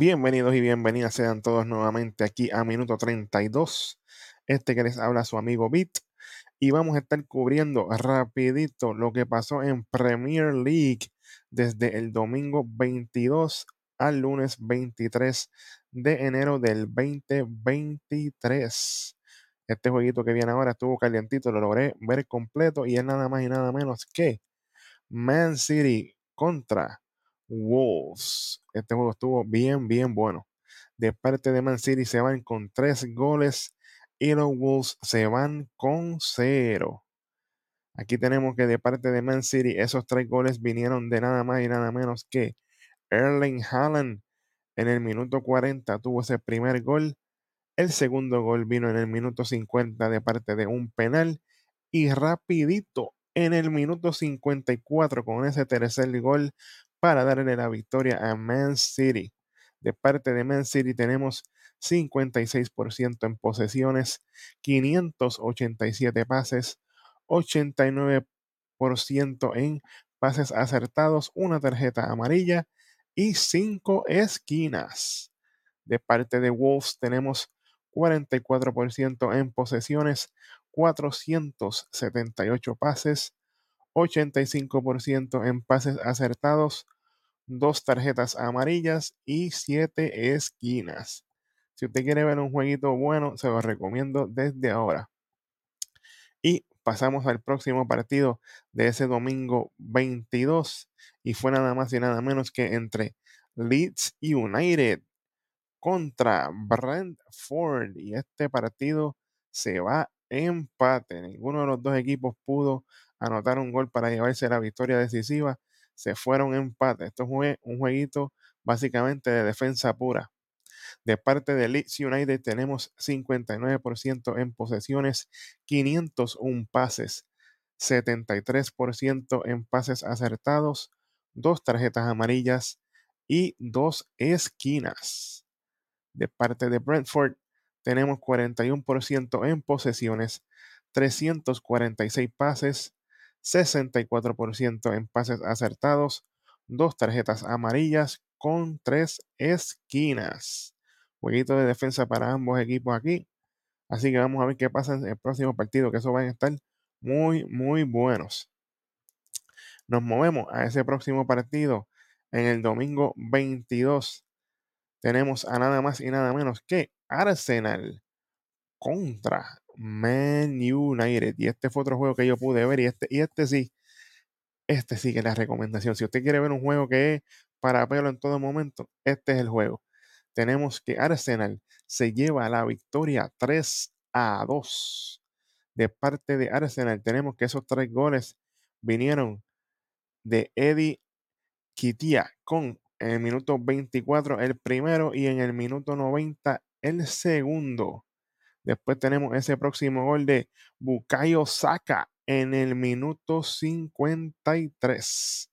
Bienvenidos y bienvenidas sean todos nuevamente aquí a Minuto 32. Este que les habla su amigo Bit. Y vamos a estar cubriendo rapidito lo que pasó en Premier League desde el domingo 22 al lunes 23 de enero del 2023. Este jueguito que viene ahora estuvo calientito, lo logré ver completo y es nada más y nada menos que Man City contra Wolves. Este juego estuvo bien, bien bueno. De parte de Man City se van con tres goles y los Wolves se van con cero. Aquí tenemos que de parte de Man City esos tres goles vinieron de nada más y nada menos que Erling Haaland en el minuto 40 tuvo ese primer gol. El segundo gol vino en el minuto 50 de parte de un penal y rapidito en el minuto 54 con ese tercer gol para darle la victoria a Man City. De parte de Man City tenemos 56% en posesiones, 587 pases, 89% en pases acertados, una tarjeta amarilla y 5 esquinas. De parte de Wolves tenemos 44% en posesiones, 478 pases, 85% en pases acertados, dos tarjetas amarillas y siete esquinas. Si usted quiere ver un jueguito bueno, se lo recomiendo desde ahora. Y pasamos al próximo partido de ese domingo 22 y fue nada más y nada menos que entre Leeds United contra Brentford y este partido se va empate. Ninguno de los dos equipos pudo anotar un gol para llevarse la victoria decisiva. Se fueron empate. Esto fue un jueguito básicamente de defensa pura. De parte de Leeds United tenemos 59% en posesiones, 501 pases, 73% en pases acertados, dos tarjetas amarillas y dos esquinas. De parte de Brentford tenemos 41% en posesiones, 346 pases, 64% en pases acertados, dos tarjetas amarillas con tres esquinas. Jueguito de defensa para ambos equipos aquí. Así que vamos a ver qué pasa en el próximo partido, que eso van a estar muy, muy buenos. Nos movemos a ese próximo partido en el domingo 22. Tenemos a nada más y nada menos que Arsenal contra Man United. Y este fue otro juego que yo pude ver. Y este, y este sí, este sí que es la recomendación. Si usted quiere ver un juego que es para pelo en todo momento, este es el juego. Tenemos que Arsenal se lleva la victoria 3 a 2. De parte de Arsenal, tenemos que esos tres goles vinieron de Eddie Kitia con en el minuto 24 el primero y en el minuto 90 el segundo. Después tenemos ese próximo gol de Bukayo Saka en el minuto 53.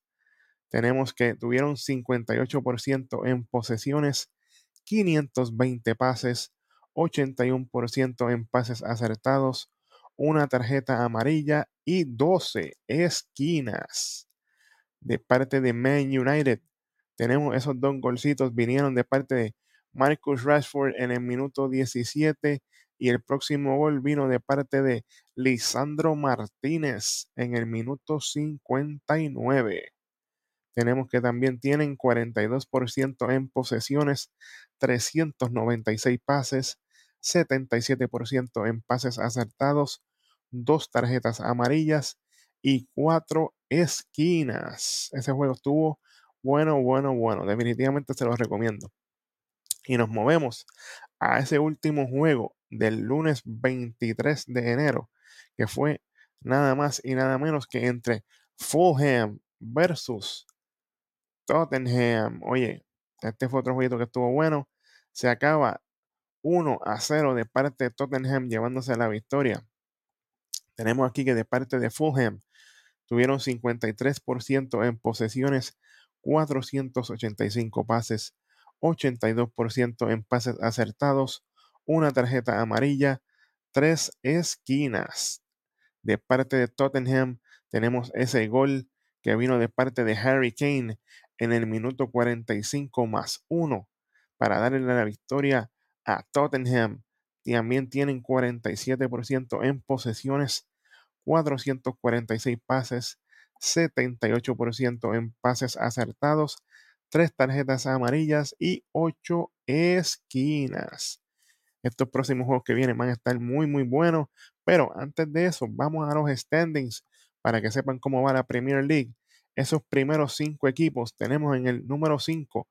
Tenemos que tuvieron 58% en posesiones, 520 pases, 81% en pases acertados, una tarjeta amarilla y 12 esquinas. De parte de Man United, tenemos esos dos golcitos, vinieron de parte de Marcus Rashford en el minuto 17 y el próximo gol vino de parte de Lisandro Martínez en el minuto 59. Tenemos que también tienen 42% en posesiones, 396 pases, 77% en pases acertados, dos tarjetas amarillas y cuatro esquinas. Ese juego estuvo bueno, bueno, bueno. Definitivamente se los recomiendo. Y nos movemos a ese último juego del lunes 23 de enero, que fue nada más y nada menos que entre Fulham versus Tottenham. Oye, este fue otro jueguito que estuvo bueno. Se acaba 1 a 0 de parte de Tottenham llevándose la victoria. Tenemos aquí que de parte de Fulham tuvieron 53% en posesiones, 485 pases, 82% en pases acertados, una tarjeta amarilla, tres esquinas. De parte de Tottenham tenemos ese gol que vino de parte de Harry Kane en el minuto 45 más 1. para darle la victoria a Tottenham. También tienen 47% en posesiones, 446 pases, 78% en pases acertados, 3 tarjetas amarillas y 8 esquinas. Estos próximos juegos que vienen van a estar muy, muy buenos. Pero antes de eso, vamos a los standings para que sepan cómo va la Premier League. Esos primeros cinco equipos tenemos en el número 5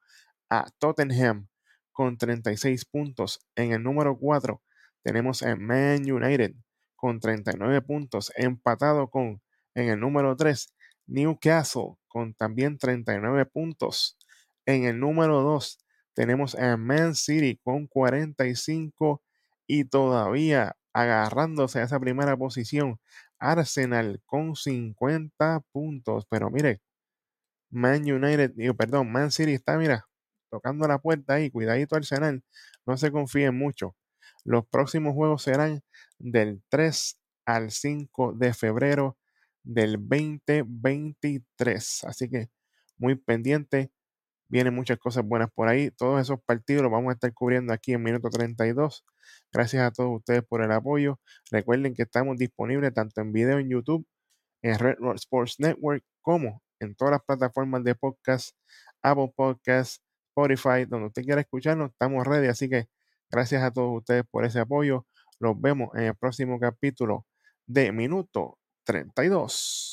a Tottenham con 36 puntos. En el número 4 tenemos a Man United con 39 puntos, empatado con en el número 3 Newcastle con también 39 puntos. En el número 2 tenemos a Man City con 45 y todavía agarrándose a esa primera posición. Arsenal con 50 puntos. Pero mire, Man United, perdón, Man City está, mira, tocando la puerta ahí. Cuidadito Arsenal. No se confíen mucho. Los próximos juegos serán del 3 al 5 de febrero del 2023. Así que muy pendiente Vienen muchas cosas buenas por ahí. Todos esos partidos los vamos a estar cubriendo aquí en minuto 32. Gracias a todos ustedes por el apoyo. Recuerden que estamos disponibles tanto en video en YouTube, en Red Rock Sports Network, como en todas las plataformas de podcast, Apple Podcasts, Spotify, donde usted quiera escucharnos, estamos ready. Así que gracias a todos ustedes por ese apoyo. Los vemos en el próximo capítulo de Minuto 32.